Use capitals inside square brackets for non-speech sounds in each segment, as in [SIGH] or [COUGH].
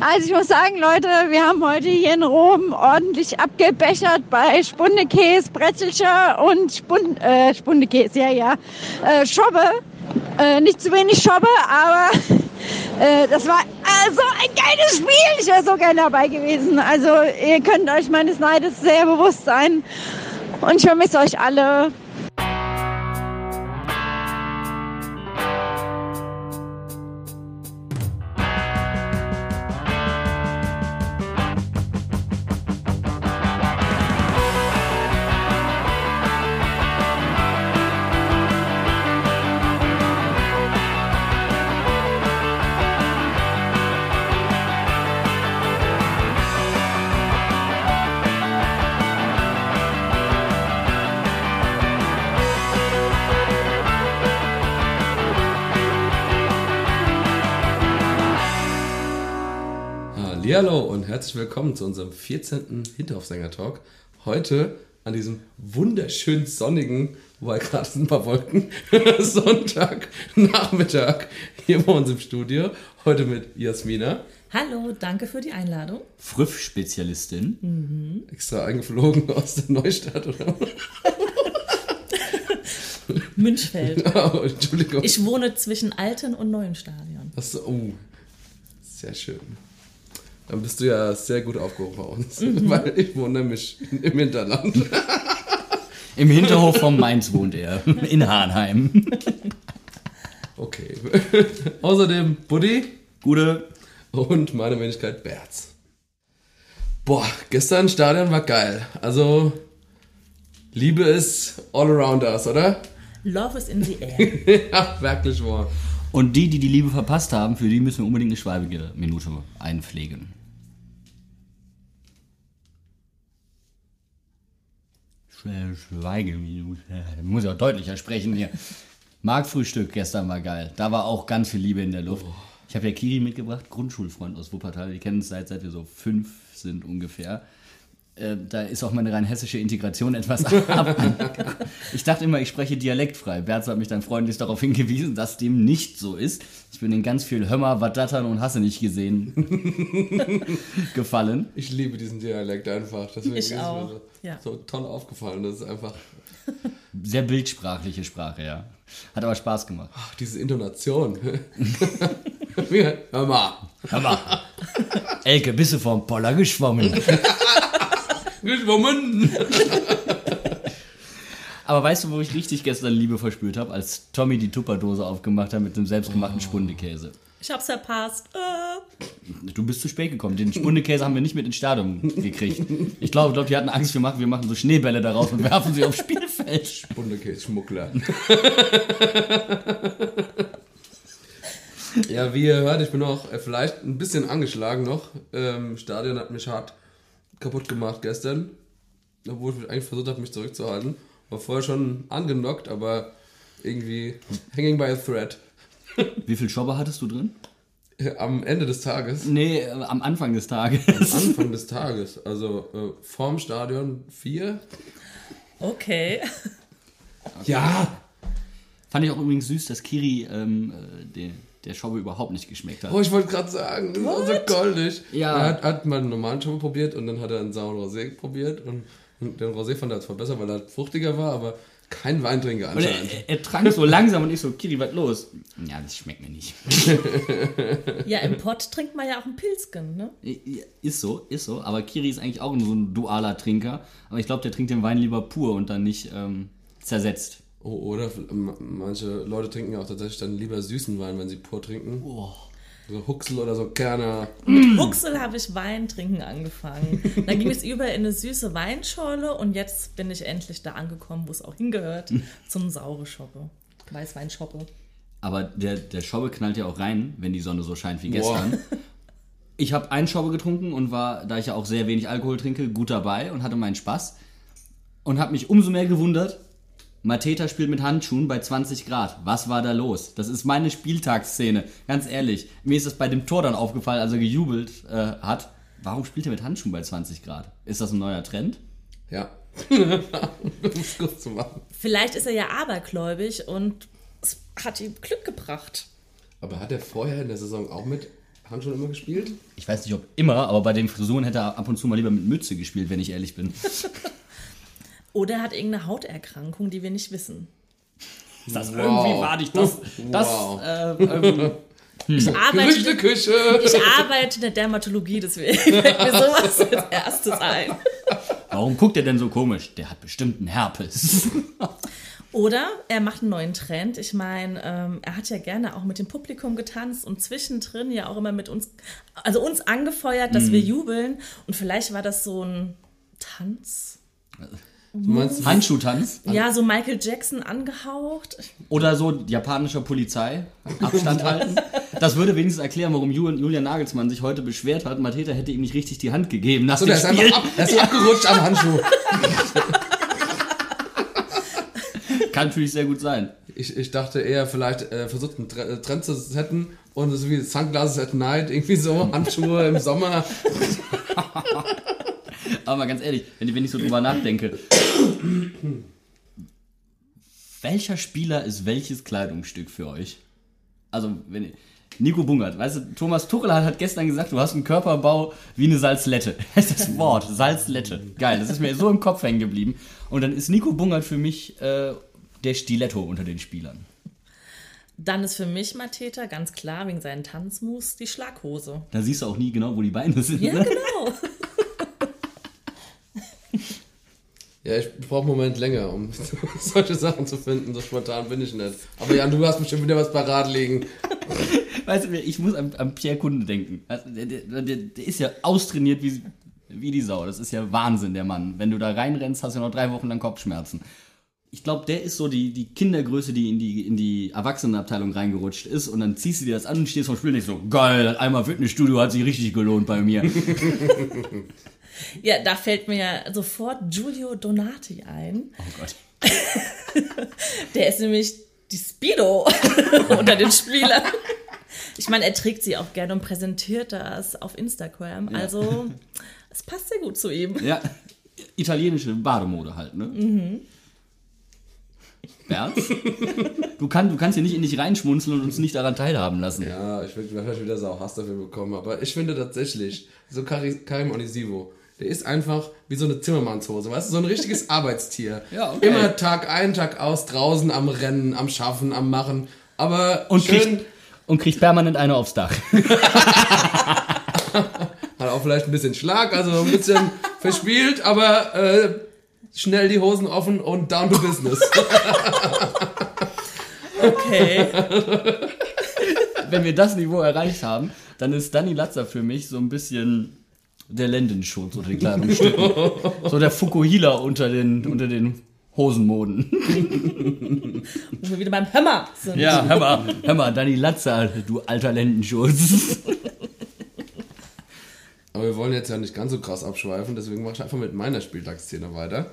Also ich muss sagen, Leute, wir haben heute hier in Rom ordentlich abgebechert bei Spundekäse, Bretzelscher und Spund, äh, Spundekäse, ja, ja, äh, Schobbe. Äh, nicht zu wenig Schobbe, aber [LAUGHS] äh, das war äh, so ein geiles Spiel. Ich wäre so gerne dabei gewesen. Also ihr könnt euch meines Neides sehr bewusst sein. Und ich vermisse euch alle. Herzlich willkommen zu unserem 14. Hinterhofsänger-Talk. Heute an diesem wunderschön sonnigen, wobei gerade sind ein paar Wolken, [LAUGHS] Sonntag, Nachmittag hier bei uns im Studio. Heute mit Jasmina. Hallo, danke für die Einladung. Früff-Spezialistin. Mhm. Extra eingeflogen aus der Neustadt, oder? [LAUGHS] Münchfeld. [LAUGHS] Oh, Entschuldigung. Ich wohne zwischen alten und neuen Stadion. Achso, oh, sehr schön. Dann bist du ja sehr gut aufgehoben bei uns, mhm. [LAUGHS] weil ich wohne nämlich im Hinterland. [LAUGHS] Im Hinterhof von Mainz wohnt er, [LAUGHS] in Hahnheim. Okay. Außerdem Buddy. Gute. Und meine Wenigkeit Berz. Boah, gestern Stadion war geil. Also, Liebe ist all around us, oder? Love is in the air. ja, wirklich wahr. Und die, die die Liebe verpasst haben, für die müssen wir unbedingt eine schweibige Minute einpflegen. Schweigeminute. Muss ja auch deutlicher sprechen hier. Marktfrühstück gestern war geil. Da war auch ganz viel Liebe in der Luft. Oh. Ich habe ja Kiri mitgebracht, Grundschulfreund aus Wuppertal. Wir kennen uns seit, seit wir so fünf sind ungefähr. Äh, da ist auch meine rein hessische Integration etwas [LAUGHS] ab. ich dachte immer, ich spreche dialektfrei. Berz hat mich dann freundlich darauf hingewiesen, dass dem nicht so ist. Ich bin in ganz viel Hömmer, Wadattern und Hasse nicht gesehen [LAUGHS] gefallen. Ich liebe diesen Dialekt einfach. Deswegen ich auch. So, ja. so toll aufgefallen. Das ist einfach. Sehr bildsprachliche Sprache, ja. Hat aber Spaß gemacht. Ach, diese Intonation. [LAUGHS] Hör mal. Hör mal. Elke, bist du vom Poller geschwommen? Geschwommen. Aber weißt du, wo ich richtig gestern Liebe verspürt habe, als Tommy die Tupperdose aufgemacht hat mit dem selbstgemachten oh. Spundekäse? Ich hab's verpasst. Äh. Du bist zu spät gekommen. Den Spundekäse haben wir nicht mit ins Stadion gekriegt. Ich glaube, glaub, die hatten Angst, wir machen, wir machen so Schneebälle daraus und werfen sie aufs Spielfeld. Spundekäse-Schmuggler. [LAUGHS] ja, wie ihr hört, ich bin auch äh, vielleicht ein bisschen angeschlagen noch. Ähm, Stadion hat mich hart kaputt gemacht gestern. Obwohl ich eigentlich versucht habe, mich zurückzuhalten. War vorher schon angenockt, aber irgendwie hanging by a thread. Wie viel Schobber hattest du drin? [LAUGHS] Am Ende des Tages? Nee, äh, am Anfang des Tages. Am Anfang des Tages. Also äh, vorm Stadion vier. Okay. Ja. Fand ich auch übrigens süß, dass Kiri ähm, äh, den, der Schobbe überhaupt nicht geschmeckt hat. Oh, ich wollte gerade sagen, das war so goldig. Ja. Er hat, hat mal einen normalen Schobbe probiert und dann hat er einen sauren Rosé probiert und, und den Rosé fand er zwar besser, weil er fruchtiger war, aber kein Weintrinker anscheinend. Er, er, trank so [LAUGHS] langsam und ich so, Kiri, was los? Ja, das schmeckt mir nicht. ja, im Pott trinkt man ja auch einen Pilzgen, ne? Ist so, ist so. Aber Kiri ist eigentlich auch so ein dualer Trinker. Aber ich glaube, der trinkt den Wein lieber pur und dann nicht ähm, zersetzt. Oh, oder manche Leute trinken ja auch tatsächlich dann lieber süßen Wein, wenn sie pur trinken. Oh. So Huxel oder so Kerner. Mit Huxel habe ich Wein trinken angefangen. Dann ging es über in eine süße Weinschorle und jetzt bin ich endlich da angekommen, wo es auch hingehört, [LAUGHS] zum saure Schoppe. Weißweinschoppe. Aber der, der Schobbe knallt ja auch rein, wenn die Sonne so scheint wie gestern. Boah. [LAUGHS] Ich habe einen Schobbe getrunken und war, da ich ja auch sehr wenig Alkohol trinke, gut dabei und hatte meinen Spaß. Und habe mich umso mehr gewundert, Mateta spielt mit Handschuhen bei 20 Grad. Was war da los? Das ist meine Spieltagsszene. Ganz ehrlich. Mir ist das bei dem Tor dann aufgefallen, als er gejubelt äh, hat. Warum spielt er mit Handschuhen bei 20 Grad? Ist das ein neuer Trend? Ja. [LAUGHS] gut zu machen. Vielleicht ist er ja abergläubig und es hat ihm Glück gebracht. Aber hat er vorher in der Saison auch mit Handschuhen immer gespielt? Ich weiß nicht, ob immer, aber bei den Frisuren hätte er ab und zu mal lieber mit Mütze gespielt, wenn ich ehrlich bin. [LAUGHS] Oder er hat irgendeine Hauterkrankung, die wir nicht wissen. Ist das Wow. irgendwie wahrlich? Das, das Wow. äh, ähm, Ich arbeite, ich arbeite in der Dermatologie, deswegen [LAUGHS] fällt mir sowas als erstes ein. warum guckt er denn so komisch? Der hat bestimmt einen Herpes. Oder er macht einen neuen Trend. Ich meine, ähm, er hat ja gerne auch mit dem Publikum getanzt und zwischendrin ja auch immer mit uns, also uns angefeuert, dass wir jubeln. Und vielleicht war das so ein Tanz. Du meinst, Handschuhtanz Ja, so Michael Jackson angehaucht. oder so japanischer Polizei. Abstand [LAUGHS] halten. Das würde wenigstens erklären, warum Julian, Nagelsmann sich heute beschwert hat. Mateta hätte ihm nicht richtig die Hand gegeben nach so, dem der ist Spiel. einfach ab, der ist abgerutscht am Handschuh. [LAUGHS] Kann natürlich sehr gut sein. Ich, ich dachte eher, vielleicht äh, versucht einen Tre- äh, Trend zu setzen und so wie Sunglasses at Night, irgendwie so, Handschuhe im Sommer. [LAUGHS] Aber mal ganz ehrlich, wenn ich, wenn ich so drüber nachdenke. welcher Spieler ist welches Kleidungsstück für euch? Also, wenn Nico Bungert, weißt du, Thomas Tuchel hat, hat gestern gesagt, du hast einen Körperbau wie eine Salzlette. [LAUGHS] Das ist das Wort, Salzlette. Geil, das ist mir so im Kopf hängen geblieben. Und dann ist Nico Bungert für mich äh, der Stiletto unter den Spielern. Dann ist für mich Mateta ganz klar wegen seinen Tanzmoves die Schlaghose. Da siehst du auch nie genau, wo die Beine sind. Ja, ne? genau. [LAUGHS] Ja, ich brauche einen Moment länger, um [LAUGHS] solche Sachen zu finden. So spontan bin ich nicht. Aber Jan, du hast bestimmt wieder was parat liegen. [LAUGHS] Weißt du, ich muss an, an Pierre Kunde denken. Also, der, der, der, ist ja austrainiert wie, wie die Sau. Das ist ja Wahnsinn, der Mann. Wenn du da reinrennst, hast du noch drei Wochen lang Kopfschmerzen. Ich glaube, der ist so die, die Kindergröße, die in die, in die Erwachsenenabteilung reingerutscht ist. Und dann ziehst du dir das an und stehst vom Spiel und denkst so, geil, das einmal Fitnessstudio hat sich richtig gelohnt bei mir. [LAUGHS] Ja, da fällt mir ja sofort Giulio Donati ein. Oh Gott. [LAUGHS] Der ist nämlich die Speedo [LAUGHS] unter den Spielern. Ich meine, er trägt sie auch gerne und präsentiert das auf Instagram. Also, es passt sehr gut zu ihm. Ja, italienische Bademode halt, ne? Mhm. Bernd? Du, kann, du kannst hier nicht in dich reinschmunzeln und uns nicht daran teilhaben lassen. Ja, ich würde vielleicht wieder Sau Hass dafür bekommen. Aber ich finde tatsächlich, so Kari- Karim Onisivo, der ist einfach wie so eine Zimmermannshose, weißt du, so ein richtiges [LAUGHS] Arbeitstier. Ja, okay. Immer Tag ein, Tag aus, draußen am Rennen, am Schaffen, am Machen. Aber Und schön, kriegt, und kriegt permanent eine aufs Dach. [LAUGHS] hat auch vielleicht ein bisschen Schlag, also ein bisschen [LAUGHS] verspielt, aber äh, schnell die Hosen offen und down to business. Okay. Wenn wir das Niveau erreicht haben, dann ist Danny Latzer für mich so ein bisschen der Lendenschutz unter den Kleidungsstücken. [LAUGHS] so der Fukuhila unter den, unter den Hosenmoden. Wo wir wieder beim Hammer sind. Ja, hör mal, Danny Latzer, du alter Lendenschutz. Aber wir wollen jetzt ja nicht ganz so krass abschweifen, deswegen mache ich einfach mit meiner Spieltagsszene weiter.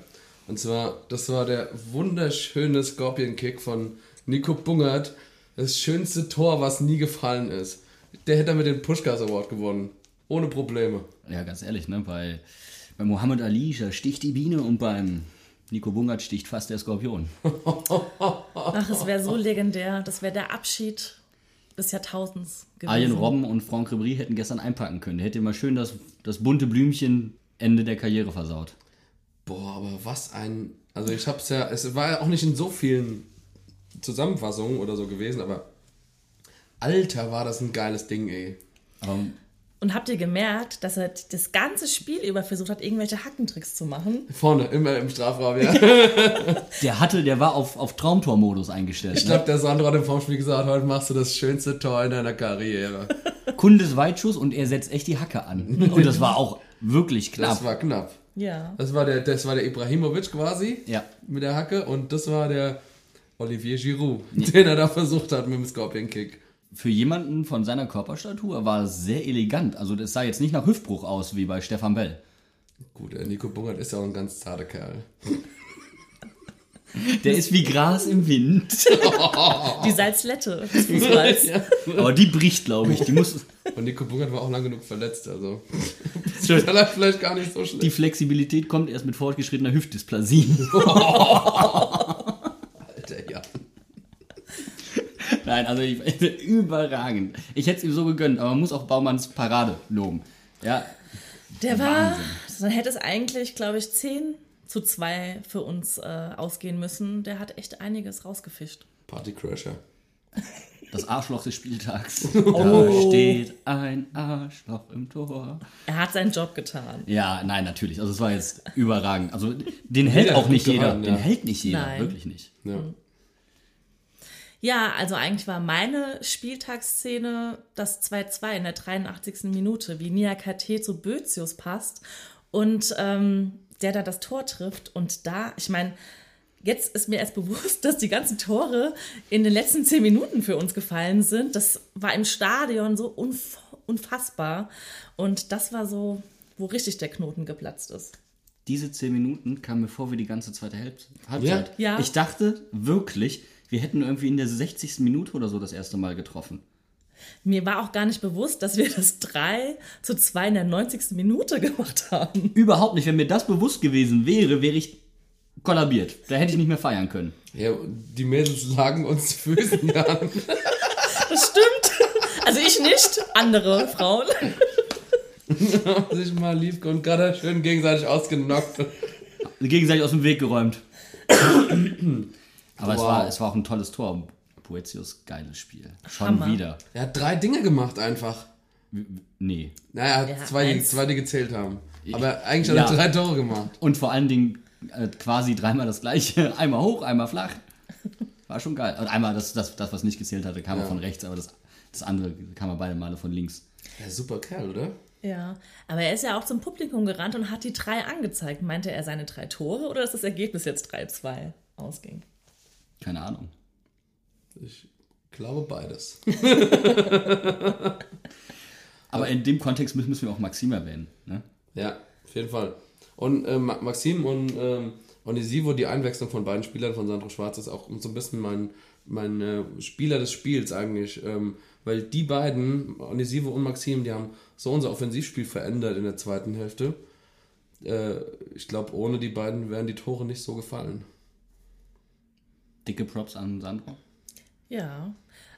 Und zwar, das war der wunderschöne Scorpion-Kick von Nico Bungert. Das schönste Tor, was nie gefallen ist. Der hätte damit den Pushkas Award gewonnen. Ohne Probleme. Ja, ganz ehrlich, ne? Bei, bei Muhammad Ali da sticht die Biene und beim Nico Bungert sticht fast der Skorpion. [LAUGHS] Ach, es wäre so legendär. Das wäre der Abschied des Jahrtausends gewesen. Arjen Robben und Franck Ribéry hätten gestern einpacken können. Der hätte mal schön das, das bunte Blümchen Ende der Karriere versaut. Boah, aber was ein. Also ich hab's ja. Es war ja auch nicht in so vielen Zusammenfassungen oder so gewesen, aber. Alter, war das ein geiles Ding, ey. Aber Und habt ihr gemerkt, dass er das ganze Spiel über versucht hat, irgendwelche Hackentricks zu machen? Vorne, immer im Strafraum, ja. [LAUGHS] der hatte, der war auf, auf Traumtormodus eingestellt. Ich ne? glaube, der Sandro hat im Vorspiel gesagt, heute machst du das schönste Tor in deiner Karriere. [LAUGHS] Kundes Weitschuss und er setzt echt die Hacke an. Und das war auch wirklich knapp. Das war knapp. Ja. Das war der, das war der Ibrahimovic quasi Ja. mit der Hacke und das war der Olivier Giroud, den er da versucht hat mit dem Scorpion Kick. Für jemanden von seiner Körperstatur war es sehr elegant. Also das sah jetzt nicht nach Hüftbruch aus wie bei Stefan Bell. Gut, der Nico Bungert ist ja auch ein ganz zarter Kerl. Der ist wie Gras im Wind. [LAUGHS] Die Salzlette Fußballs. Aber die bricht, glaube ich. Die muss. Und Nico Bungert war auch lang genug verletzt, also [LAUGHS] vielleicht vielleicht gar nicht so Die schlecht. Flexibilität kommt erst mit fortgeschrittener Hüftdysplasie. [LAUGHS] Alter, ja. Nein, also ich, [LAUGHS] überragend. Ich hätte es ihm so gegönnt, aber man muss auch Baumanns Parade loben. Ja, Der war, Wahnsinn. dann hätte es eigentlich, glaube ich, 10 zu 2 für uns äh, ausgehen müssen. Der hat echt einiges rausgefischt. Partycrasher. das Arschloch des Spieltags. [LAUGHS] Da steht ein Arschloch im Tor. Er hat seinen Job getan. Ja, nein, natürlich. Also es war jetzt überragend. Also den hält Jeder auch nicht jeder. gehalten, Den ja. hält nicht jeder, Nein. wirklich nicht. Ja. Ja, also eigentlich war meine Spieltagsszene das 2-2 in der 83. Minute, wie Nia KT zu Bözius passt und ähm, der da das Tor trifft. Und da, ich meine, jetzt ist mir erst bewusst, [LAUGHS] dass die ganzen Tore in den letzten zehn Minuten für uns gefallen sind. Das war im Stadion so unf unfassbar. Und das war so, wo richtig der Knoten geplatzt ist. Diese zehn Minuten kamen mir vor wie die ganze zweite Halb- Halbzeit. Ja. Ich dachte wirklich, wir hätten irgendwie in der 60. Minute oder so das erste Mal getroffen. Mir war auch gar nicht bewusst, dass wir das 3 zu 2 in der 90. Minute gemacht haben. Überhaupt nicht. Wenn mir das bewusst gewesen wäre, wäre ich kollabiert. Da hätte ich nicht mehr feiern können. ja, die Mädels lagen uns Füßen an. Das stimmt. Also ich nicht, andere Frauen. Haben sich mal Liebke und Gada schön gegenseitig ausgenockt. Gegenseitig aus dem Weg geräumt. Aber es, Wow. war, es war auch ein tolles Tor. Poetius, geiles Spiel. Schon Hammer. wieder. Er hat drei Dinge gemacht einfach. Nee. Naja, er hat Ja, zwei, eins. zwei, die gezählt haben. Aber eigentlich hat Ja. er drei Tore gemacht. Und vor allen Dingen äh, quasi dreimal das gleiche. [LAUGHS] Einmal hoch, einmal flach. War schon geil. Und einmal das, das, das was nicht gezählt hatte, kam Ja. er von rechts, aber das, das andere kam er beide Male von links. Ja, super Kerl, oder? Ja, aber er ist ja auch zum Publikum gerannt und hat die drei angezeigt. Meinte er seine drei Tore oder dass das Ergebnis jetzt 3-2 ausging? Keine Ahnung. Ich glaube beides. [LAUGHS] Aber in dem Kontext müssen, wir auch Maxim erwähnen. Ne? Ja, auf jeden Fall. Und Ma- Maxim und ähm, Onisivo, die Einwechslung von beiden Spielern von Sandro Schwarz ist auch so ein bisschen mein, mein äh, Spieler des Spiels eigentlich. Ähm, weil die beiden, Onisivo und Maxim, die haben so unser Offensivspiel verändert in der zweiten Hälfte. Äh, ich glaube, ohne die beiden wären die Tore nicht so gefallen. Dicke Props an Sandro. Ja,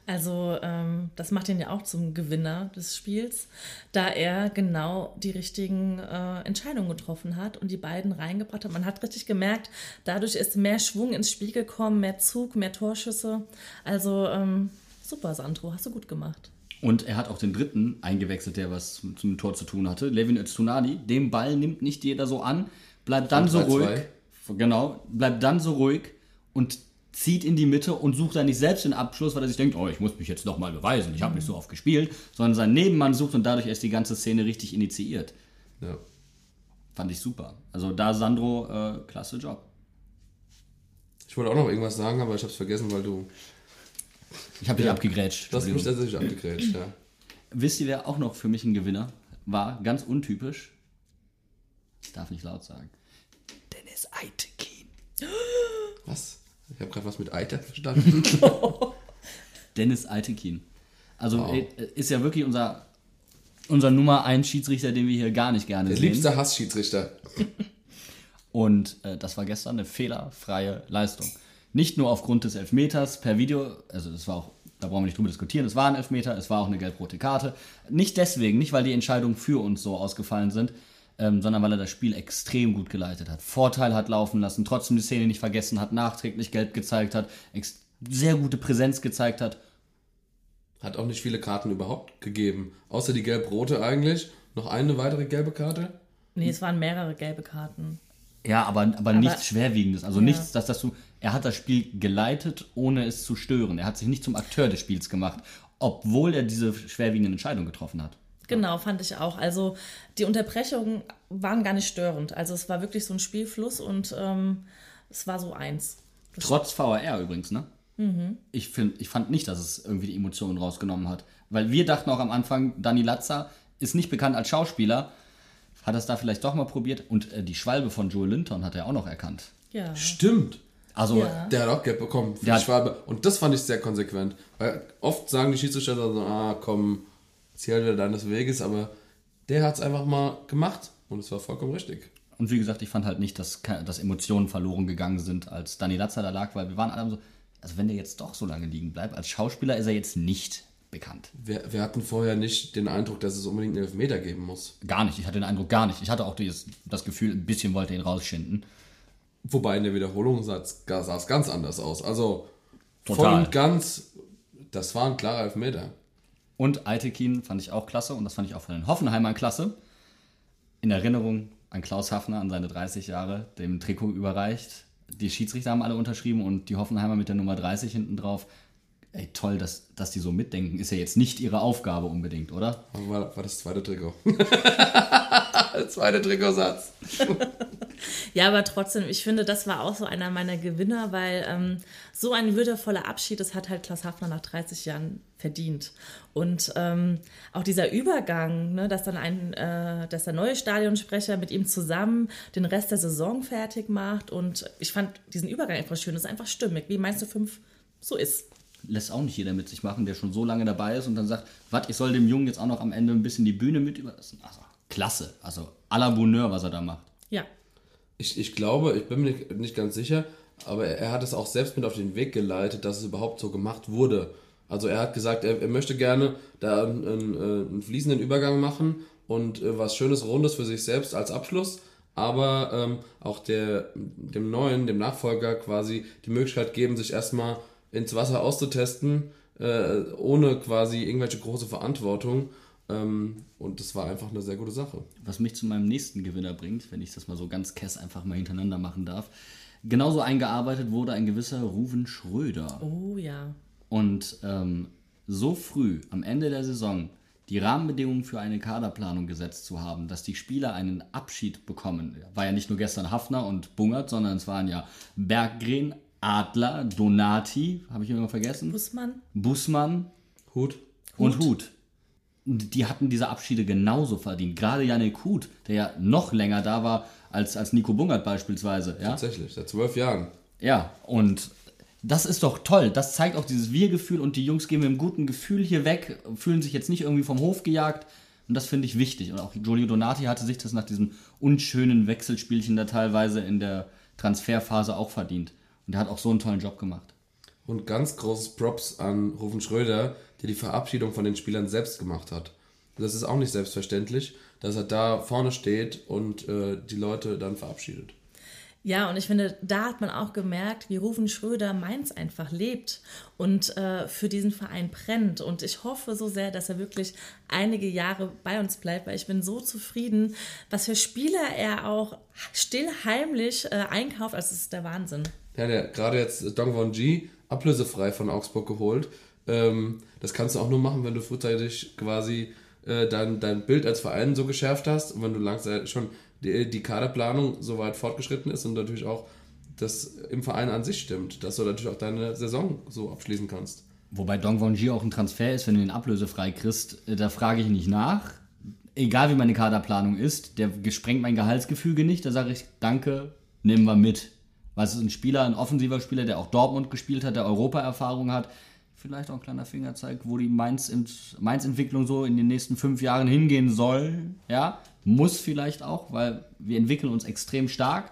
also ähm, das macht ihn ja auch zum Gewinner des Spiels, da er genau die richtigen äh, Entscheidungen getroffen hat und die beiden reingebracht hat. Man hat richtig gemerkt, dadurch ist mehr Schwung ins Spiel gekommen, mehr Zug, mehr Torschüsse. Also ähm, super, Sandro, hast du gut gemacht. Und er hat auch den dritten eingewechselt, der was zum, Tor zu tun hatte. Levin Öztunadi. Den Ball nimmt nicht jeder so an, bleibt dann so 3-2. ruhig. Genau, bleibt dann so ruhig und zieht in die Mitte und sucht dann nicht selbst den Abschluss, weil er sich denkt, oh, ich muss mich jetzt noch mal beweisen, ich habe nicht so oft gespielt, sondern seinen Nebenmann sucht und dadurch erst die ganze Szene richtig initiiert. Ja. Fand ich super. Also da Sandro, äh, klasse Job. Ich wollte auch noch irgendwas sagen, aber ich habe es vergessen, weil du. Ich habe dich Ja. abgegrätscht. Du hast mich tatsächlich abgegrätscht, ja. Wisst ihr, wer auch noch für mich ein Gewinner war? Ganz untypisch. Ich darf nicht laut sagen. Dennis Eitekin. Was? Ich habe gerade was mit Eiter verstanden. [LAUGHS] Dennis Eitekin. Also Wow. äh, ist ja wirklich unser, unser Nummer 1 Schiedsrichter, den wir hier gar nicht gerne Der sehen. liebste Hassschiedsrichter. [LAUGHS] Und äh, das war gestern eine fehlerfreie Leistung. Nicht nur aufgrund des Elfmeters per Video, also das war auch, da brauchen wir nicht drüber diskutieren, es war ein Elfmeter, es war auch eine gelb-rote Karte. Nicht deswegen, nicht weil die Entscheidungen für uns so ausgefallen sind, ähm, sondern weil er das Spiel extrem gut geleitet hat. Vorteil hat laufen lassen, trotzdem die Szene nicht vergessen hat, nachträglich gelb gezeigt hat, sehr gute Präsenz gezeigt hat. Hat auch nicht viele Karten überhaupt gegeben. Außer die gelb-rote eigentlich. Noch eine weitere gelbe Karte. Nee, es waren mehrere gelbe Karten. Ja, aber, aber, nichts Schwerwiegendes. Also Ja. nichts, dass das du. Er hat das Spiel geleitet, ohne es zu stören. Er hat sich nicht zum Akteur des Spiels gemacht, obwohl er diese schwerwiegenden Entscheidungen getroffen hat. Genau, fand ich auch. Also die Unterbrechungen waren gar nicht störend. Also es war wirklich so ein Spielfluss und ähm, es war so eins. Trotz VAR übrigens, ne? Ich, find, ich fand nicht, dass es irgendwie die Emotionen rausgenommen hat. Weil wir dachten auch am Anfang, Dani Latza ist nicht bekannt als Schauspieler. Hat er es da vielleicht doch mal probiert? Und äh, die Schwalbe von Joel Linton hat er auch noch erkannt. Ja. Stimmt. Also, Ja. Der hat auch gelb bekommen für Der die Schwabe. Und das fand ich sehr konsequent. Weil oft sagen die Schiedsrichter so, ah komm, zieh halt deines Weges. Aber der hat es einfach mal gemacht. Und es war vollkommen richtig. Und wie gesagt, ich fand halt nicht, dass, dass Emotionen verloren gegangen sind, als Dani Latza da lag, weil wir waren alle so, also wenn der jetzt doch so lange liegen bleibt, als Schauspieler ist er jetzt nicht bekannt. Wir, wir hatten vorher nicht den Eindruck, dass es unbedingt einen Elfmeter geben muss. Gar nicht. Ich hatte den Eindruck gar nicht. Ich hatte auch das, das Gefühl, ein bisschen wollte er ihn rausschinden. Wobei in der Wiederholung sah es ganz anders aus. Also voll Total. und ganz, das war ein klarer Elfmeter. Und Altekin fand ich auch klasse und das fand ich auch von den Hoffenheimern klasse. In Erinnerung an Klaus Hafner, an seine 30 Jahre, dem Trikot überreicht. Die Schiedsrichter haben alle unterschrieben und die Hoffenheimer mit der Nummer 30 hinten drauf. Ey, toll, dass, dass die so mitdenken. Ist ja jetzt nicht ihre Aufgabe unbedingt, oder? War, war das zweite Trikot. [LAUGHS] zweite Trikotsatz. Ja, aber trotzdem, ich finde, das war auch so einer meiner Gewinner, weil ähm, so ein würdevoller Abschied, das hat halt Klaus Hafner nach 30 Jahren verdient. Und ähm, auch dieser Übergang, ne, dass dann ein, äh, dass der neue Stadionsprecher mit ihm zusammen den Rest der Saison fertig macht. Und ich fand diesen Übergang einfach schön. Das ist einfach stimmig, wie meinst du fünf so ist. Lässt auch nicht jeder mit sich machen, der schon so lange dabei ist und dann sagt, was, ich soll dem Jungen jetzt auch noch am Ende ein bisschen die Bühne mit überlassen. Also, klasse. Also, à la Bonheur, was er da macht. Ja. Ich, ich glaube, ich bin mir nicht, nicht ganz sicher, aber er, er hat es auch selbst mit auf den Weg geleitet, dass es überhaupt so gemacht wurde. Also er hat gesagt, er, er möchte gerne da einen, einen, äh, einen fließenden Übergang machen und äh, was Schönes, Rundes für sich selbst als Abschluss, aber ähm, auch der, dem Neuen, dem Nachfolger quasi die Möglichkeit geben, sich erstmal ins Wasser auszutesten, äh, ohne quasi irgendwelche große Verantwortung. Ähm, und das war einfach eine sehr gute Sache. Was mich zu meinem nächsten Gewinner bringt, wenn ich das mal so ganz kess einfach mal hintereinander machen darf. Genauso eingearbeitet wurde ein gewisser Ruven Schröder. Oh ja. Und ähm, so früh am Ende der Saison die Rahmenbedingungen für eine Kaderplanung gesetzt zu haben, dass die Spieler einen Abschied bekommen. War ja nicht nur gestern Hafner und Bungert, sondern es waren ja Berggren, Adler, Donati, habe ich irgendwann vergessen? Bussmann? Bussmann Hut. und Hut. Und die hatten diese Abschiede genauso verdient. Gerade Janik Hut, der ja noch länger da war als, als Nico Bungert beispielsweise. Ja? Tatsächlich, seit zwölf Jahren. Ja, und das ist doch toll. Das zeigt auch dieses Wir-Gefühl und die Jungs gehen mit einem guten Gefühl hier weg, fühlen sich jetzt nicht irgendwie vom Hof gejagt. Und das finde ich wichtig. Und auch Giulio Donati hatte sich das nach diesem unschönen Wechselspielchen da teilweise in der Transferphase auch verdient. Und er hat auch so einen tollen Job gemacht. Und ganz großes Props an Rufen Schröder, der die Verabschiedung von den Spielern selbst gemacht hat. Das ist auch nicht selbstverständlich, dass er da vorne steht und äh, die Leute dann verabschiedet. Ja, und ich finde, da hat man auch gemerkt, wie Rufen Schröder Mainz einfach lebt und äh, für diesen Verein brennt. Und ich hoffe so sehr, dass er wirklich einige Jahre bei uns bleibt, weil ich bin so zufrieden, was für Spieler er auch still heimlich äh, einkauft. Also, das ist der Wahnsinn. Ja, der gerade jetzt Dong Won Ji ablösefrei von Augsburg geholt. Ähm, das kannst du auch nur machen, wenn du frühzeitig quasi äh, dein, dein Bild als Verein so geschärft hast und wenn du langsam schon die, die Kaderplanung so weit fortgeschritten ist und natürlich auch das im Verein an sich stimmt, dass du natürlich auch deine Saison so abschließen kannst. Wobei Dong Won Ji auch ein Transfer ist, wenn du den ablösefrei kriegst, äh, da frage ich nicht nach. Egal wie meine Kaderplanung ist, der gesprengt mein Gehaltsgefüge nicht, da sage ich, danke, nehmen wir mit. Weil es ist ein Spieler, ein offensiver Spieler, der auch Dortmund gespielt hat, der Europa-Erfahrung hat. Vielleicht auch ein kleiner Fingerzeig, wo die Mainz-Entwicklung so in den nächsten fünf Jahren hingehen soll. Ja, muss vielleicht auch, weil wir entwickeln uns extrem stark.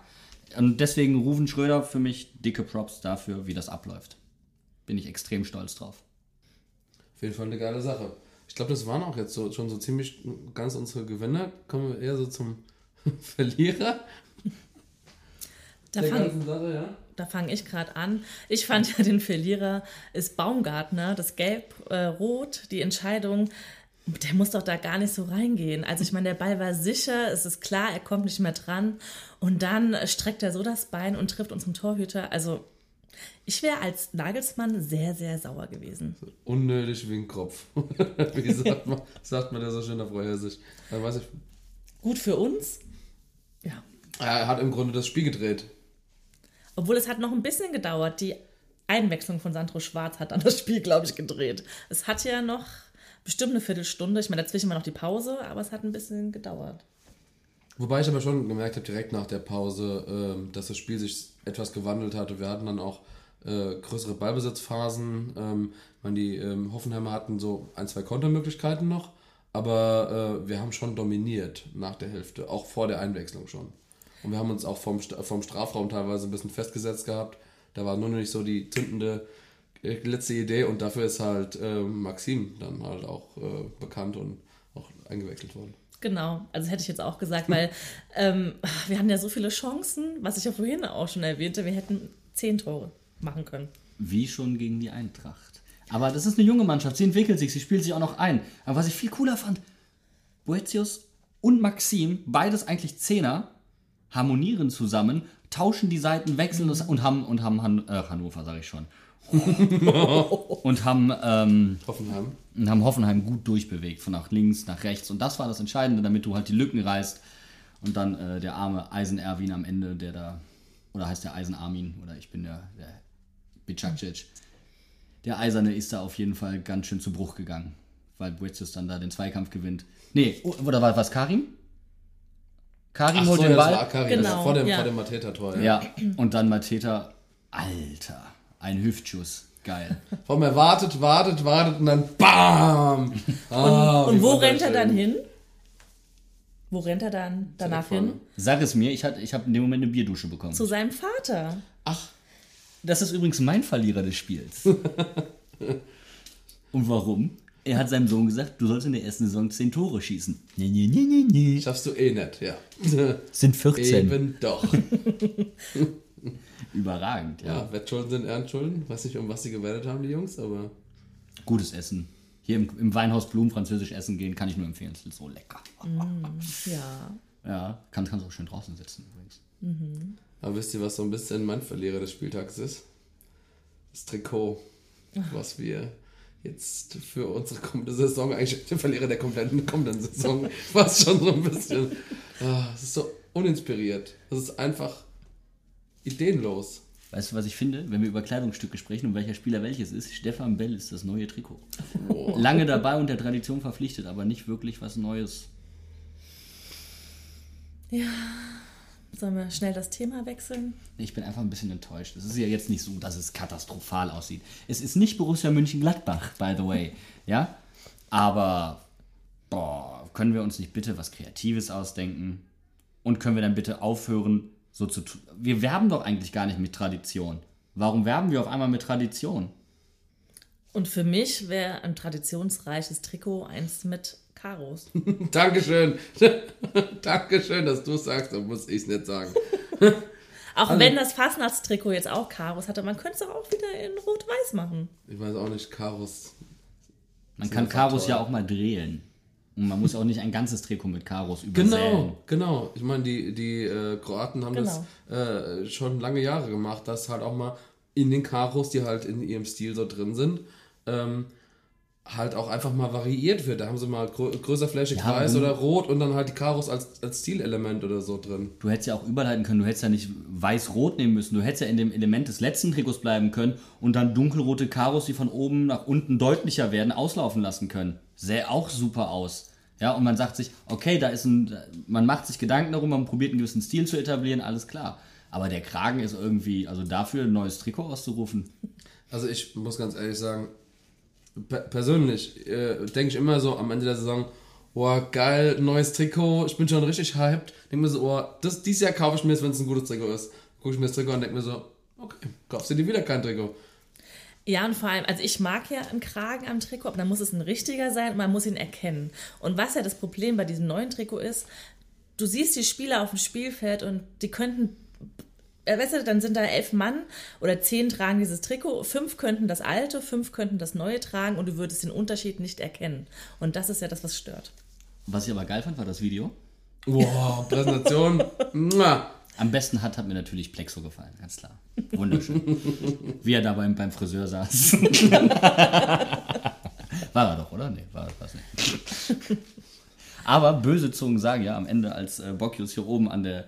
Und deswegen Rufen Schröder für mich dicke Props dafür, wie das abläuft. Bin ich extrem stolz drauf. Auf jeden Fall eine geile Sache. Ich glaube, das waren auch jetzt so, schon so ziemlich ganz unsere Gewinner. Kommen wir eher so zum [LAUGHS] Verlierer. Da der fang- Sache, ja. Da fange ich gerade an. Ich fand ja den Verlierer ist Baumgartner, das Gelb-Rot, die Entscheidung. Der muss doch da gar nicht so reingehen. Also ich meine, der Ball war sicher, es ist klar, er kommt nicht mehr dran. Und dann streckt er so das Bein und trifft unseren Torhüter. Also ich wäre als Nagelsmann sehr, sehr sauer gewesen. Unnötig wie ein Kropf. [LAUGHS] wie sagt man, sagt man das so schön auf. Äh, ich, Gut für uns. Ja. er hat im Grunde das Spiel gedreht. Obwohl es hat noch ein bisschen gedauert. Die Einwechslung von Sandro Schwarz hat dann das Spiel, glaube ich, gedreht. Es hat ja noch bestimmt eine Viertelstunde. Ich meine, dazwischen war noch die Pause, aber es hat ein bisschen gedauert. Wobei ich aber schon gemerkt habe, direkt nach der Pause, ähm, dass das Spiel sich etwas gewandelt hatte. Wir hatten dann auch äh, größere Ballbesitzphasen. Ähm, meine, die ähm, Hoffenheimer hatten so ein, zwei Kontermöglichkeiten noch, aber äh, wir haben schon dominiert nach der Hälfte, auch vor der Einwechslung schon. Und wir haben uns auch vom, vom Strafraum teilweise ein bisschen festgesetzt gehabt. Da war nur noch nicht so die zündende äh, letzte Idee und dafür ist halt äh, Maxim dann halt auch äh, bekannt und auch eingewechselt worden. Genau, also hätte ich jetzt auch gesagt, weil [LAUGHS] ähm, wir hatten ja so viele Chancen, was ich ja vorhin auch schon erwähnte, wir hätten zehn Tore machen können. Wie schon gegen die Eintracht. Aber das ist eine junge Mannschaft, sie entwickelt sich, sie spielt sich auch noch ein. Aber was ich viel cooler fand, Boetius und Maxim, beides eigentlich Zehner, harmonieren zusammen, tauschen die Seiten, wechseln das und haben, und haben Han, äh, Hannover, sage ich schon. [LAUGHS] und haben, ähm, Hoffenheim. und haben Hoffenheim gut durchbewegt, von nach links, nach rechts. Und das war das Entscheidende, damit du halt die Lücken reißt. Und dann äh, der arme Eisen Erwin am Ende, der da, oder heißt der Eisen Armin, oder ich bin der, der Bicakcic. Der Eiserne ist da auf jeden Fall ganz schön zu Bruch gegangen, weil Boetius dann da den Zweikampf gewinnt. Nee, oder war was Karim? Karim Ach holt so, den ja, das Ball. war Akari, Genau, das war vor dem, ja. vor dem Mateta-Tor. Ja. Ja, und dann Mateta. Alter, ein Hüftschuss. Geil. [LAUGHS] Vor er wartet, wartet, wartet und dann BAM! Ah, Und wie wo rennt er dann hin? Wo rennt er dann danach hin? Sag es mir, ich, hatte- ich habe in dem Moment eine Bierdusche bekommen. Zu seinem Vater. Ach, Das ist übrigens mein Verlierer des Spiels. [LAUGHS] Und warum? Er hat seinem Sohn gesagt, du sollst in der ersten Saison 10 Tore schießen. Nee, nee, nee, nee, nee. schaffst du eh nicht, ja. [LAUGHS] Sind 14. Eben doch. [LAUGHS] Überragend, ja. Ja, Wettschulden sind Ehrenschulden. Weiß nicht, um was sie gewettet haben, die Jungs, aber Gutes Essen. Hier im, im Weinhaus Blumen französisch essen gehen, kann ich nur empfehlen. Es ist so lecker. Ja. Ja, kann, kannst auch schön draußen sitzen übrigens. Aber wisst ihr, was so ein bisschen mein Verlierer des Spieltags ist? Das Trikot, was wir jetzt für unsere kommende Saison, eigentlich der Verlierer der kompletten kommenden Saison, [LAUGHS] fast schon so ein bisschen. Ah, Es ist so uninspiriert. Es ist einfach ideenlos. Weißt du, was ich finde, wenn wir über Kleidungsstücke sprechen und welcher Spieler welches ist? Stefan Bell ist das neue Trikot. Lange dabei und der Tradition verpflichtet, aber nicht wirklich was Neues. Sollen wir schnell das Thema wechseln? Ich bin einfach ein bisschen enttäuscht. Es ist ja jetzt nicht so, dass es katastrophal aussieht. Es ist nicht Borussia München-Gladbach, by the way. [LAUGHS] Ja? Aber, boah, können wir uns nicht bitte was Kreatives ausdenken? Und können wir dann bitte aufhören, so zu tun? Wir werben doch eigentlich gar nicht mit Tradition. Warum werben wir auf einmal mit Tradition? Und für mich wäre ein traditionsreiches Trikot eins mit Karos. [LAUGHS] Dankeschön. [LAUGHS] Dankeschön, dass du es sagst, dann muss ich es nicht sagen. [LAUGHS] Auch wenn das Fastnachtstrikot jetzt auch Karos hatte, man könnte es auch wieder in Rot-Weiß machen. Ich weiß auch nicht, Karos. Man kann Karos toll. ja auch mal drehen. Und man muss auch nicht ein ganzes Trikot mit Karos übersäen. Genau, genau. Ich meine, die, die äh, Kroaten haben Genau. das äh, schon lange Jahre gemacht, dass halt auch mal in den Karos, die halt in ihrem Stil so drin sind, ähm, halt auch einfach mal variiert wird. Da haben sie mal grö größer flächig Ja, weiß oder rot und dann halt die Karos als, als Stilelement oder so drin. Du hättest ja auch überleiten können, du hättest ja nicht weiß-rot nehmen müssen. Du hättest ja in dem Element des letzten Trikots bleiben können und dann dunkelrote Karos, die von oben nach unten deutlicher werden, auslaufen lassen können. Sähe auch super aus. Ja, und man sagt sich, okay, da ist ein, man macht sich Gedanken darum, man probiert einen gewissen Stil zu etablieren, alles klar. Aber der Kragen ist irgendwie, also dafür ein neues Trikot auszurufen. Also ich muss ganz ehrlich sagen, persönlich äh, denke ich immer so am Ende der Saison, oh geil, neues Trikot, ich bin schon richtig hyped. Denke mir so, oh, das, dieses Jahr kaufe ich mir es, wenn es ein gutes Trikot ist. Gucke ich mir das Trikot und denke mir so, okay, kaufst du dir wieder kein Trikot. Ja, und vor allem, also ich mag ja einen Kragen am Trikot, aber dann muss es ein richtiger sein und man muss ihn erkennen. Und was ja das Problem bei diesem neuen Trikot ist, du siehst die Spieler auf dem Spielfeld und die könnten, weißt du, dann sind da elf Mann oder zehn tragen dieses Trikot, fünf könnten das alte, fünf könnten das neue tragen und du würdest den Unterschied nicht erkennen. Und das ist ja das, was stört. Was ich aber geil fand, war das Video. Wow, Präsentation. Am besten hat, hat mir natürlich Plexo gefallen, ganz klar. Wunderschön. Wie er da beim, beim Friseur saß. [LAUGHS] war er doch, oder? Nee, war es nicht. Aber böse Zungen sagen ja am Ende, als äh, Bocchius hier oben an der,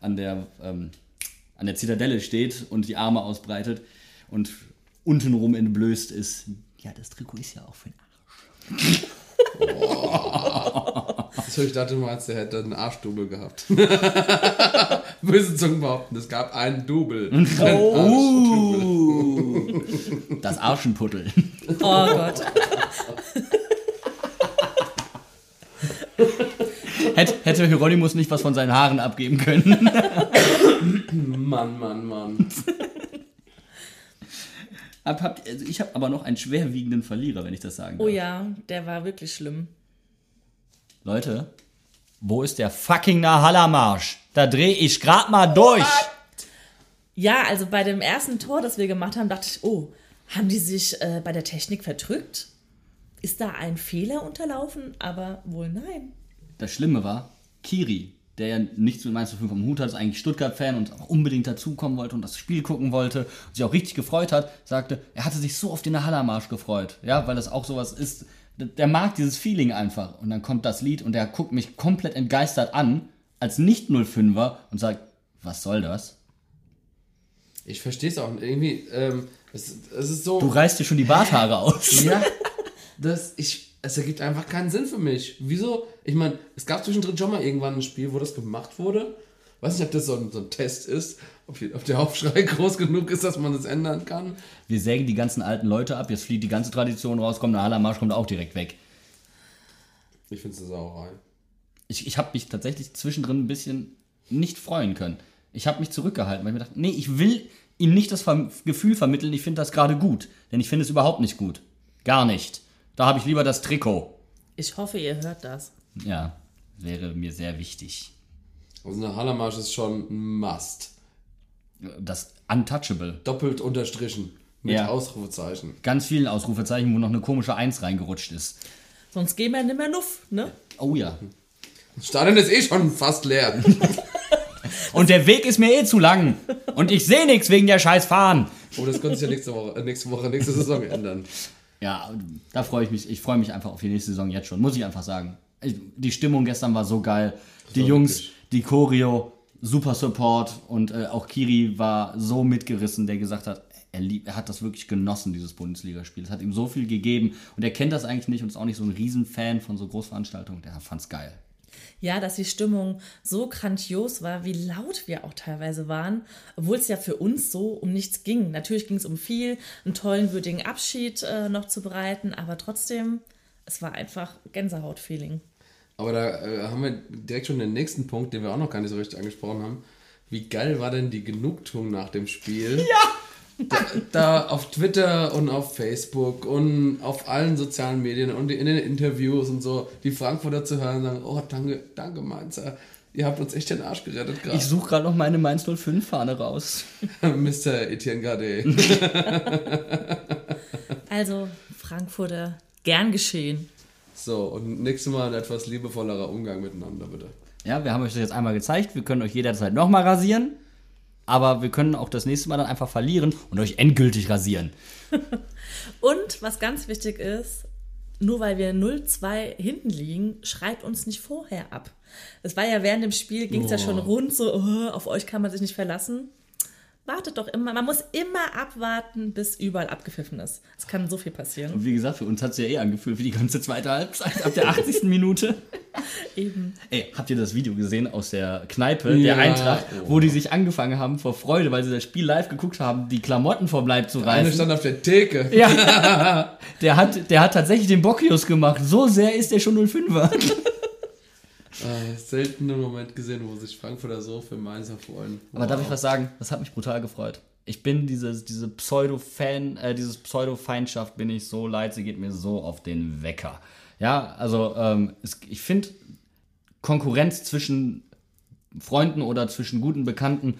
an, der, ähm, an der Zitadelle steht und die Arme ausbreitet und untenrum entblößt ist, ja, das Trikot ist ja auch für den Arsch. [LAUGHS] Also ich dachte mal, der hätte einen Arschdubel gehabt. [LAUGHS] Böse Zungen behaupten, es gab einen Double. Uh, [LAUGHS] das Arschenputtel. Oh Gott. Hätte, hätte Hieronymus nicht was von seinen Haaren abgeben können. [LAUGHS] Mann, Mann, Mann. Hab, hab, also ich habe aber noch einen schwerwiegenden Verlierer, wenn ich das sagen Oh darf. ja, der war wirklich schlimm. Leute, wo ist der fucking Nahalla-Marsch? Da dreh ich grad mal durch. Ja, also bei dem ersten Tor, das wir gemacht haben, dachte ich, oh, haben die sich äh, bei der Technik verdrückt? Ist da ein Fehler unterlaufen? Aber wohl nein. Das Schlimme war, Kiri, der ja nichts mit Mainz 05 am Hut hat, ist eigentlich Stuttgart-Fan und auch unbedingt dazukommen wollte und das Spiel gucken wollte und sich auch richtig gefreut hat, sagte, er hatte sich so auf den Nahalla-Marsch gefreut. Ja, weil das auch sowas ist. Der- mag dieses Feeling einfach. Und dann kommt das Lied und der guckt mich komplett entgeistert an, als Nicht-05er und sagt, was soll das? Ich verstehe es auch irgendwie. Ähm, es, es ist so. Du reißt dir schon die Barthaare aus. Ja, [LAUGHS] das, ich, es ergibt einfach keinen Sinn für mich. Wieso? Ich meine, es gab zwischendrin schon mal irgendwann ein Spiel, wo das gemacht wurde. Weiß nicht, ob das so ein, so ein Test ist, ob, ob der Aufschrei [LAUGHS] groß genug ist, dass man das ändern kann. Wir sägen die ganzen alten Leute ab, jetzt flieht die ganze Tradition raus, kommt der Nahalla-Marsch, kommt auch direkt weg. Ich finde es eine Sauerei. ich, ich habe mich tatsächlich zwischendrin ein bisschen nicht freuen können. Ich habe mich zurückgehalten, weil ich mir dachte, nee, ich will ihm nicht das Gefühl vermitteln, ich finde das gerade gut. Denn ich finde es überhaupt nicht gut. Gar nicht. Da habe ich lieber das Trikot. Ich hoffe, ihr hört das. Ja, wäre mir sehr wichtig. Also eine Hallermarsch ist schon ein Must. Das Untouchable. Doppelt unterstrichen. Mit Ja. Ausrufezeichen. Ganz vielen Ausrufezeichen, wo noch eine komische Eins reingerutscht ist. Sonst gehen wir nimmer nuff, ne? Oh ja. Das Stadion ist eh schon fast leer. [LAUGHS] Und der Weg ist mir eh zu lang. Und ich sehe nichts wegen der scheiß Fahren. Oh, das könnte sich ja nächste Woche, äh, nächste Woche, nächste Saison ändern. Ja, da freue ich mich. Ich freue mich einfach auf die nächste Saison jetzt schon, muss ich einfach sagen. Die Stimmung gestern war so geil. Die Jungs, wirklich- die Choreo, super Support und äh, auch Kiri war so mitgerissen, der gesagt hat, er, lieb, er hat das wirklich genossen, dieses Bundesligaspiel. Es hat ihm so viel gegeben und er kennt das eigentlich nicht und ist auch nicht so ein Riesenfan von so Großveranstaltungen. Der fand's geil. Ja, dass die Stimmung so grandios war, wie laut wir auch teilweise waren, obwohl es ja für uns so um nichts ging. Natürlich ging es um viel, einen tollen, würdigen Abschied äh, noch zu bereiten, aber trotzdem, es war einfach Gänsehaut-Feeling. Aber da äh, haben wir direkt schon den nächsten Punkt, den wir auch noch gar nicht so richtig angesprochen haben. Wie geil war denn die Genugtuung nach dem Spiel? [LAUGHS] Ja! Da, da auf Twitter und auf Facebook und auf allen sozialen Medien und in den Interviews und so, die Frankfurter zu hören sagen, oh, danke, danke Mainzer. Ihr habt uns echt den Arsch gerettet gerade. Ich suche gerade noch meine Mainz 05 Fahne raus. [LAUGHS] Mr. Etienne Gade. [LAUGHS] Also, Frankfurter, gern geschehen. So, und nächstes Mal ein etwas liebevollerer Umgang miteinander, bitte. Ja, wir haben euch das jetzt einmal gezeigt. Wir können euch jederzeit nochmal rasieren. Aber wir können auch das nächste Mal dann einfach verlieren und euch endgültig rasieren. [LAUGHS] Und was ganz wichtig ist, nur weil wir 0-2 hinten liegen, schreibt uns nicht vorher ab. Es war ja während dem Spiel, ging es ja schon rund, so, oh, auf euch kann man sich nicht verlassen. Wartet doch immer, man muss immer abwarten, bis überall abgepfiffen ist. Es kann so viel passieren. Und wie gesagt, für uns hat es ja eh angefühlt wie die ganze zweite Halbzeit ab der 80. [LAUGHS] Minute. Eben. Ey, habt ihr das Video gesehen aus der Kneipe, Ja. der Eintracht, wo die sich angefangen haben vor Freude, weil sie das Spiel live geguckt haben, die Klamotten vom Leib zu Eine reißen? stand auf der Theke. Ja, [LAUGHS] der hat, der hat tatsächlich den Bocchius gemacht. So sehr ist der schon 05er. [LAUGHS] Äh, selten einen Moment gesehen, wo sich Frankfurter so für Mainzer freuen. Aber darf ich was sagen? Das hat mich brutal gefreut. Ich bin dieses, diese Pseudo-Fan, äh, dieses Pseudo-Feindschaft bin ich so leid, sie geht mir so auf den Wecker. Ja, also ähm, es, ich finde Konkurrenz zwischen Freunden oder zwischen guten Bekannten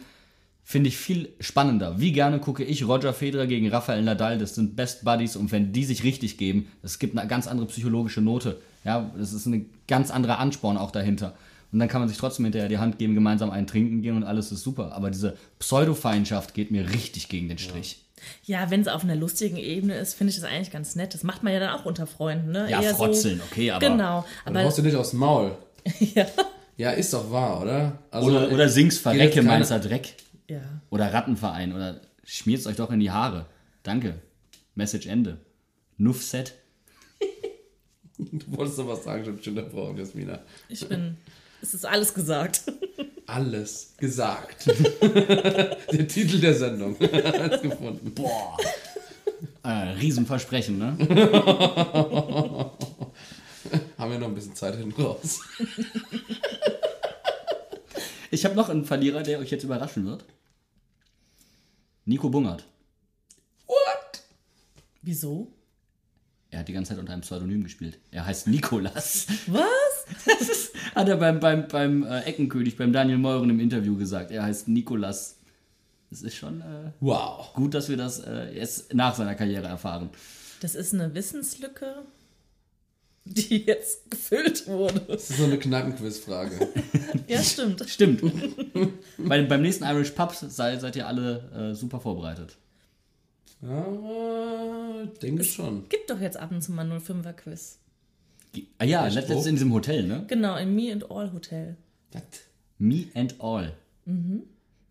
finde ich viel spannender. Wie gerne gucke ich Roger Federer gegen Rafael Nadal, das sind Best Buddies und wenn die sich richtig geben, es gibt eine ganz andere psychologische Note. Ja, das ist ein ganz anderer Ansporn auch dahinter. Und dann kann man sich trotzdem hinterher die Hand geben, gemeinsam einen trinken gehen und alles ist super. Aber diese Pseudo-Feindschaft geht mir richtig gegen den Strich. Ja, wenn es auf einer lustigen Ebene ist, finde ich das eigentlich ganz nett. Das macht man ja dann auch unter Freunden, ne? Ja, Eher frotzeln, okay, aber- Genau. Dann Aber haust du nicht aufs Maul. [LAUGHS] ja. Ja, ist doch wahr, oder? Also, Oder, oder sing's Verrecke, Mainzer Dreck. ja. Oder Rattenverein. Oder schmiert's euch doch in die Haare. Danke. Message Ende. Nuff Set. [LAUGHS] Du wolltest doch was sagen, ich hab dich unterbrochen, Jasmina. Ich bin. Es ist alles gesagt. [LAUGHS] Alles gesagt. [LAUGHS] der Titel der Sendung. Hat's gefunden. Boah. Äh, Riesenversprechen, ne? Haben wir noch ein bisschen Zeit hinten raus. Ich habe noch einen Verlierer, der euch jetzt überraschen wird. Nico Bungert. What? Wieso? Er hat die ganze Zeit unter einem Pseudonym gespielt. Er heißt Nikolas. Was? Das [LAUGHS] hat er beim, beim, beim äh, Eckenkönig, beim Daniel Meuren im Interview gesagt. Er heißt Nikolas. Das ist schon äh, Wow. gut, dass wir das äh, erst nach seiner Karriere erfahren. Das ist eine Wissenslücke, die jetzt gefüllt wurde. Das ist so eine Kneipenquizfrage. [LAUGHS] Ja, stimmt. Stimmt. Bei, beim nächsten Irish Pub sei, seid ihr alle äh, super vorbereitet. Ja, denke schon. Gibt doch jetzt ab und zu mal 05er Quiz. Ah ja, letztens in diesem Hotel, ne? Genau, im Me and All Hotel. Was? Me and All.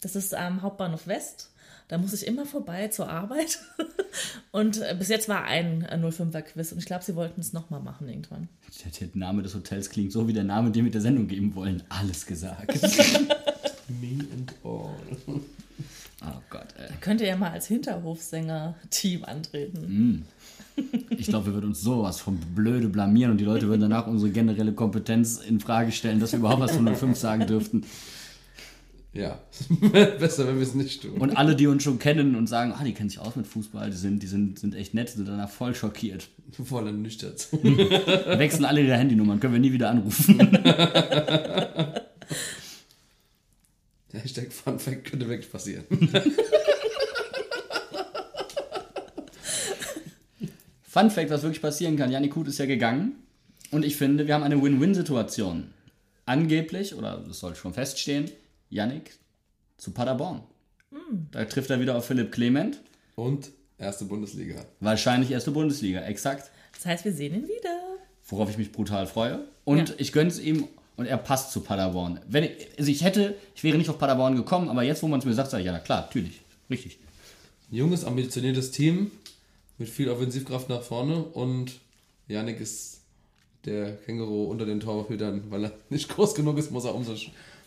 Das ist am Hauptbahnhof West. Da muss ich immer vorbei zur Arbeit. [LAUGHS] Und äh, bis jetzt war ein äh, 05er Quiz. Und ich glaube, sie wollten es nochmal machen irgendwann. Der, der Name des Hotels klingt so wie der Name, den wir der Sendung geben wollen. Alles gesagt. [LAUGHS] [LAUGHS] Me and all. Gott, ey. Da könnt ihr ja mal als Hinterhofsänger-Team antreten. Ich glaube, wir würden uns sowas von blöde blamieren und die Leute würden danach unsere generelle Kompetenz in Frage stellen, dass wir überhaupt was von 05 sagen dürften. Ja, [LAUGHS] besser, wenn wir es nicht tun. Und alle, die uns schon kennen und sagen, ah, die kennen sich aus mit Fußball, die sind, die sind, sind echt nett, sind danach voll schockiert. Voll ernüchtert. [LAUGHS] Wechseln alle ihre Handynummern, können wir nie wieder anrufen. [LAUGHS] Hashtag Fun Fact könnte wirklich passieren. Fun Fact, was wirklich passieren kann. Janik Kut ist ja gegangen und ich finde, wir haben eine Win-Win-Situation. Angeblich, oder das soll schon feststehen, Janik zu Paderborn. Da trifft er wieder auf Philipp Clement. Und erste Bundesliga. Wahrscheinlich erste Bundesliga, exakt. Das heißt, wir sehen ihn wieder. Worauf ich mich brutal freue. Und Ja. ich gönne es ihm und er passt zu Paderborn. Wenn ich, also ich hätte, ich wäre nicht auf Paderborn gekommen, aber jetzt, wo man es mir sagt, sage ich, ja, na klar, natürlich, richtig. Junges, ambitioniertes Team mit viel Offensivkraft nach vorne und Yannick ist der Känguru unter den Torhütern, weil er [LAUGHS] nicht groß genug ist, muss er umso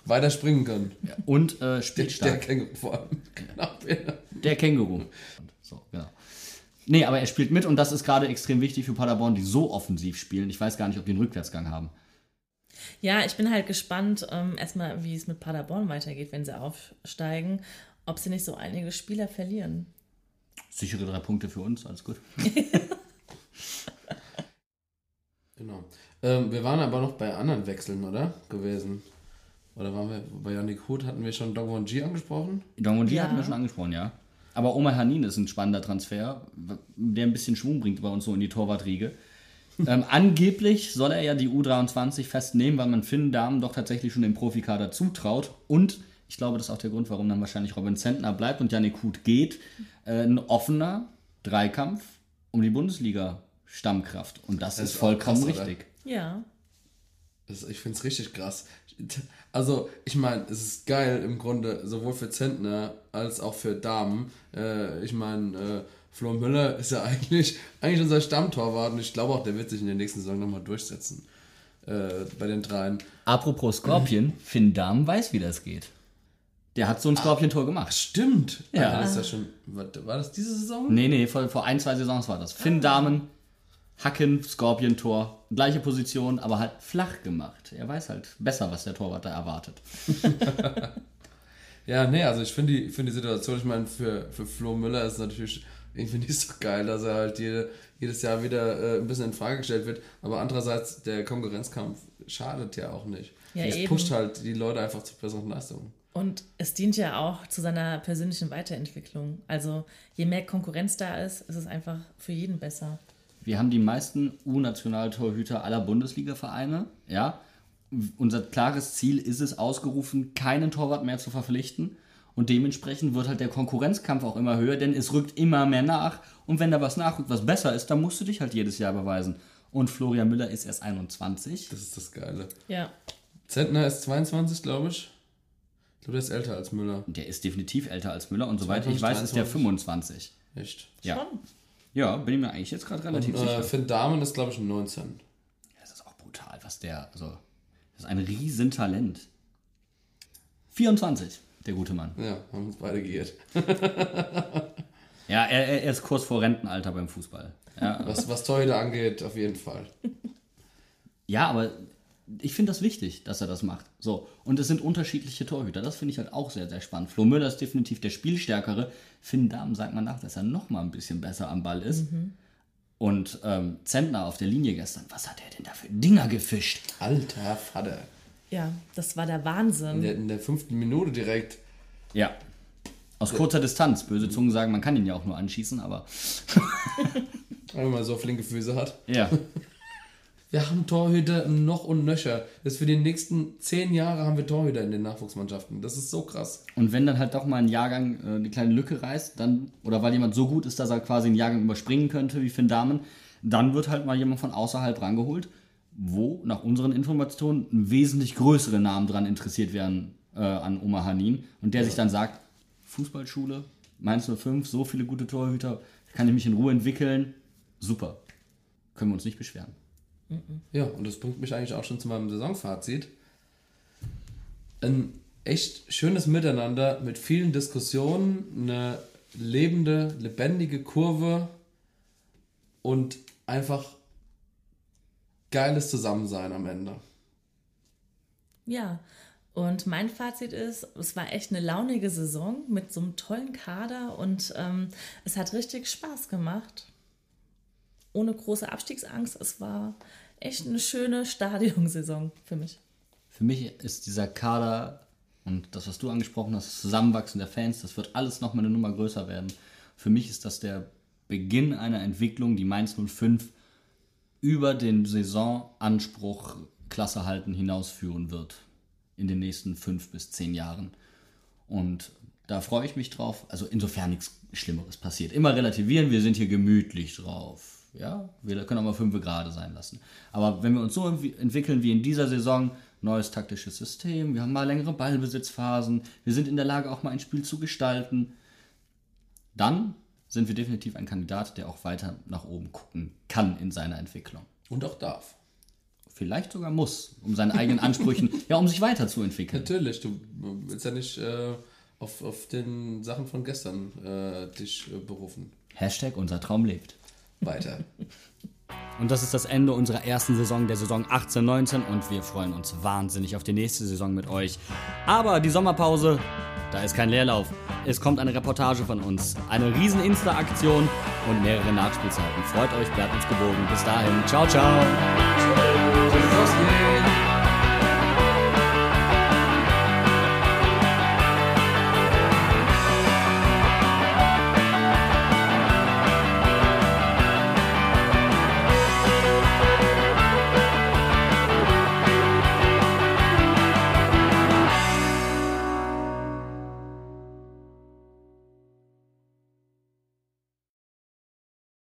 weiter springen können. Und äh, Der, der spielstark. Känguru vor allem. Genau. ja. Der Känguru. So, genau. Nee, aber er spielt mit und das ist gerade extrem wichtig für Paderborn, die so offensiv spielen. Ich weiß gar nicht, ob die einen Rückwärtsgang haben. Ja, ich bin halt gespannt, ähm, erstmal, wie es mit Paderborn weitergeht, wenn sie aufsteigen. Ob sie nicht so einige Spieler verlieren. Sichere drei Punkte für uns, alles gut. [LAUGHS] Genau. Ähm, wir waren aber noch bei anderen Wechseln, oder? Gewesen. Oder waren wir bei Yannick Huth, hatten wir schon Dong G angesprochen? Dongwon Ja. hatten wir schon angesprochen, ja. Aber Omar Hanin ist ein spannender Transfer, der ein bisschen Schwung bringt bei uns so in die Torwartriege. [LAUGHS] ähm, angeblich soll er ja die U23 festnehmen, weil man Finn Damen doch tatsächlich schon den Profikader zutraut. Und ich glaube, das ist auch der Grund, warum dann wahrscheinlich Robin Zentner bleibt und Janik Huth geht. Äh, ein offener Dreikampf um die Bundesliga-Stammkraft. Und das, Das ist vollkommen krass, oder? richtig. Ja. Das, ich finde es richtig krass. Also, ich meine, es ist geil im Grunde, sowohl für Zentner als auch für Damen. Äh, ich meine, äh, Flo Müller ist ja [LAUGHS] eigentlich, eigentlich unser Stammtorwart und ich glaube auch, der wird sich in der nächsten Saison nochmal durchsetzen. Äh, bei den dreien. Apropos Scorpion, Finn Dahmen weiß, wie das geht. Der hat so ein Scorpion-Tor gemacht. Stimmt. Ja. Ah, Das ist ja schon, war, das diese Saison? Nee, nee, vor, vor ein, zwei Saisons war das. Finn Damen, Hacken, Scorpion-Tor, gleiche Position, aber halt flach gemacht. Er weiß halt besser, was der Torwart da erwartet. [LAUGHS] [LAUGHS] Ja, nee, also ich finde die, find die Situation, ich meine, für, für Flo Müller ist es natürlich irgendwie nicht so geil, dass er halt jede, jedes Jahr wieder äh, ein bisschen in Frage gestellt wird. Aber andererseits, der Konkurrenzkampf schadet ja auch nicht. Ja, es eben. pusht halt die Leute einfach zu besseren Leistungen. Und es dient ja auch zu seiner persönlichen Weiterentwicklung. Also je mehr Konkurrenz da ist, ist es einfach für jeden besser. Wir haben die meisten U-Nationaltorhüter aller Bundesliga-Vereine. Ja, unser klares Ziel ist es, ausgerufen, keinen Torwart mehr zu verpflichten. Und dementsprechend wird halt der Konkurrenzkampf auch immer höher, denn es rückt immer mehr nach. Und wenn da was nachrückt, was besser ist, dann musst du dich halt jedes Jahr beweisen. Und Florian Müller ist erst 21. Das ist das Geile. Ja. Zentner ist 22, glaube ich. Glaube, der ist älter als Müller. Der ist definitiv älter als Müller und soweit ich 22, weiß, ist der 23. 25. Echt. Ja, Schon. ja bin ich mir eigentlich jetzt gerade relativ Und, sicher. äh, Finn Dahmen ist, glaube ich, 19. Das ist auch brutal, was der, also, das ist ein Riesentalent. 24, der gute Mann. Ja, haben uns beide geirrt. [LAUGHS] Ja, er, er er ist kurz vor Rentenalter beim Fußball. Ja, Was, was Torhüter angeht, auf jeden Fall. ja aber ich finde das wichtig, dass er das macht. So. Und es sind unterschiedliche Torhüter. Das finde ich halt auch sehr, sehr spannend. Flo Müller ist definitiv der Spielstärkere. Finn Dahm sagt man nach, dass er noch mal ein bisschen besser am Ball ist. Und ähm, Zentner auf der Linie gestern, was hat er denn da für Dinger gefischt? Alter Vater. Ja, das war der In Wahnsinn. der, in der fünften Minute direkt. Ja. Aus kurzer Distanz. Böse Zungen sagen, man kann ihn ja auch nur anschießen, aber [LAUGHS] Wenn man so flinke Füße hat. ja. Wir haben Torhüter noch und nöcher. Das für die nächsten zehn Jahre haben wir Torhüter in den Nachwuchsmannschaften. Das ist so krass. Und wenn dann halt doch mal ein Jahrgang äh, eine kleine Lücke reißt, dann, oder weil jemand so gut ist, dass er quasi einen Jahrgang überspringen könnte, wie Finn Dahmen, dann wird halt mal jemand von außerhalb rangeholt, wo nach unseren Informationen wesentlich größere Namen dran interessiert werden äh, an Oma Hanin und der sich dann sagt, Fußballschule, Mainz 05, so viele gute Torhüter, kann ich mich in Ruhe entwickeln, super. Können wir uns nicht beschweren. Ja, und das bringt mich eigentlich auch schon zu meinem Saisonfazit. Ein echt schönes Miteinander mit vielen Diskussionen, eine lebende, lebendige Kurve und einfach geiles Zusammensein am Ende. Ja, und mein Fazit ist, es war echt eine launige Saison mit so einem tollen Kader und ähm, es hat richtig Spaß gemacht. Ohne große Abstiegsangst. Es war echt eine schöne Stadionsaison für mich. Für mich ist dieser Kader und das, was du angesprochen hast, das Zusammenwachsen der Fans, das wird alles nochmal eine Nummer größer werden. Für mich ist das der Beginn einer Entwicklung, die Mainz 05 über den Saisonanspruch Klasse halten hinausführen wird in den nächsten fünf bis zehn Jahren. Und da freue ich mich drauf. Also insofern nichts Schlimmeres passiert. Immer relativieren, wir sind hier gemütlich drauf. Ja, wir können auch mal fünf gerade sein lassen. Aber wenn wir uns so entwi- entwickeln wie in dieser Saison, neues taktisches System, wir haben mal längere Ballbesitzphasen, wir sind in der Lage, auch mal ein Spiel zu gestalten, dann sind wir definitiv ein Kandidat, der auch weiter nach oben gucken kann in seiner Entwicklung. Und auch darf. Vielleicht sogar muss, um seinen eigenen Ansprüchen, [LAUGHS] ja, um sich weiterzuentwickeln. Natürlich, du willst ja nicht äh, auf, auf den Sachen von gestern äh, dich äh, berufen. Hashtag unser Traum lebt. Weiter. Und das ist das Ende unserer ersten Saison, der Saison 18-19 und wir freuen uns wahnsinnig auf die nächste Saison mit euch. Aber die Sommerpause, da ist kein Leerlauf. Es kommt eine Reportage von uns, eine riesen Insta-Aktion und mehrere Nachspielzeiten. Freut euch, bleibt uns gewogen. Bis dahin, ciao, ciao.